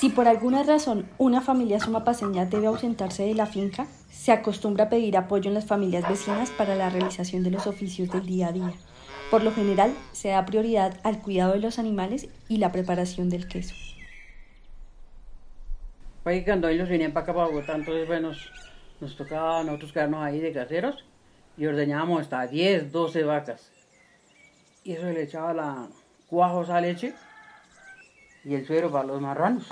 Si por alguna razón una familia sumapaseña debe ausentarse de la finca, se acostumbra a pedir apoyo en las familias vecinas para la realización de los oficios del día a día. Por lo general, se da prioridad al cuidado de los animales y la preparación del queso. Pues cuando ellos venían para acá para Bogotá, entonces bueno, nos, tocaba a nosotros quedarnos ahí de caseros y ordeñábamos hasta 10, 12 vacas. Y eso le echaba la cuajos a leche y el suero para los marranos.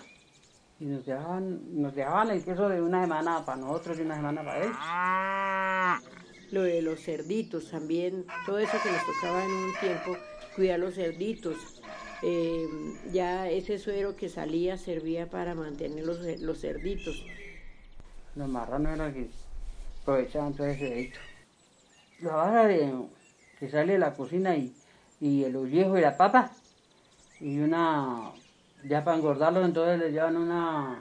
Y nos dejaban, nos dejaban el queso de una semana para nosotros y una semana para ellos. Lo de los cerditos también, todo eso que nos tocaba en un tiempo, cuidar los cerditos. Eh, ya ese suero que salía servía para mantener los, los cerditos. Los marranos eran que aprovechaban todo ese cerdito. La vara de, que sale de la cocina y, y el viejo y la papa, y una ya para engordarlos entonces les llevan una,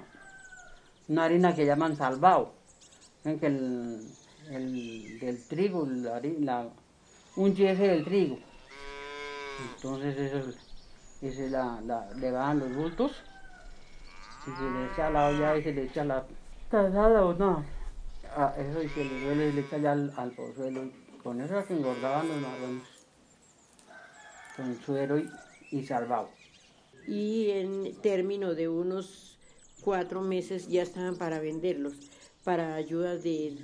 una harina que llaman salvado. Ven que el, el del trigo, la, un ese del trigo. Entonces eso, ese la, le van los bultos y se le echa la olla y se le echa la casada o no. Eso y se le duele le echa ya al, al pozuelo. Con eso es que engordaban los marrones. Con suero y, y salvado y en término de unos cuatro meses ya estaban para venderlos, para ayudas de,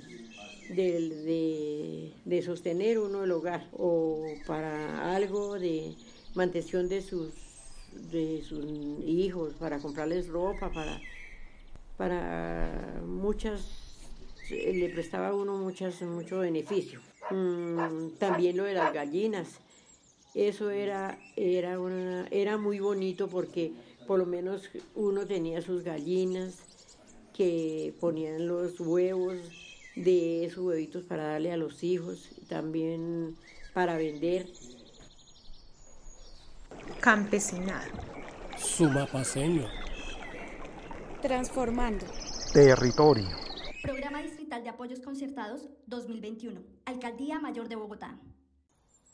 de, sostener uno el hogar o para algo de mantención de sus, de sus hijos, para comprarles ropa, para, para muchas, le prestaba uno muchas, mucho beneficio. Mm, también lo de las gallinas eso era, era, era muy bonito porque por lo menos uno tenía sus gallinas que ponían los huevos de esos huevitos para darle a los hijos, también para vender. Campesinado. Sumapaseño. Transformando. Territorio. Programa Distrital de Apoyos Concertados 2021. Alcaldía Mayor de Bogotá.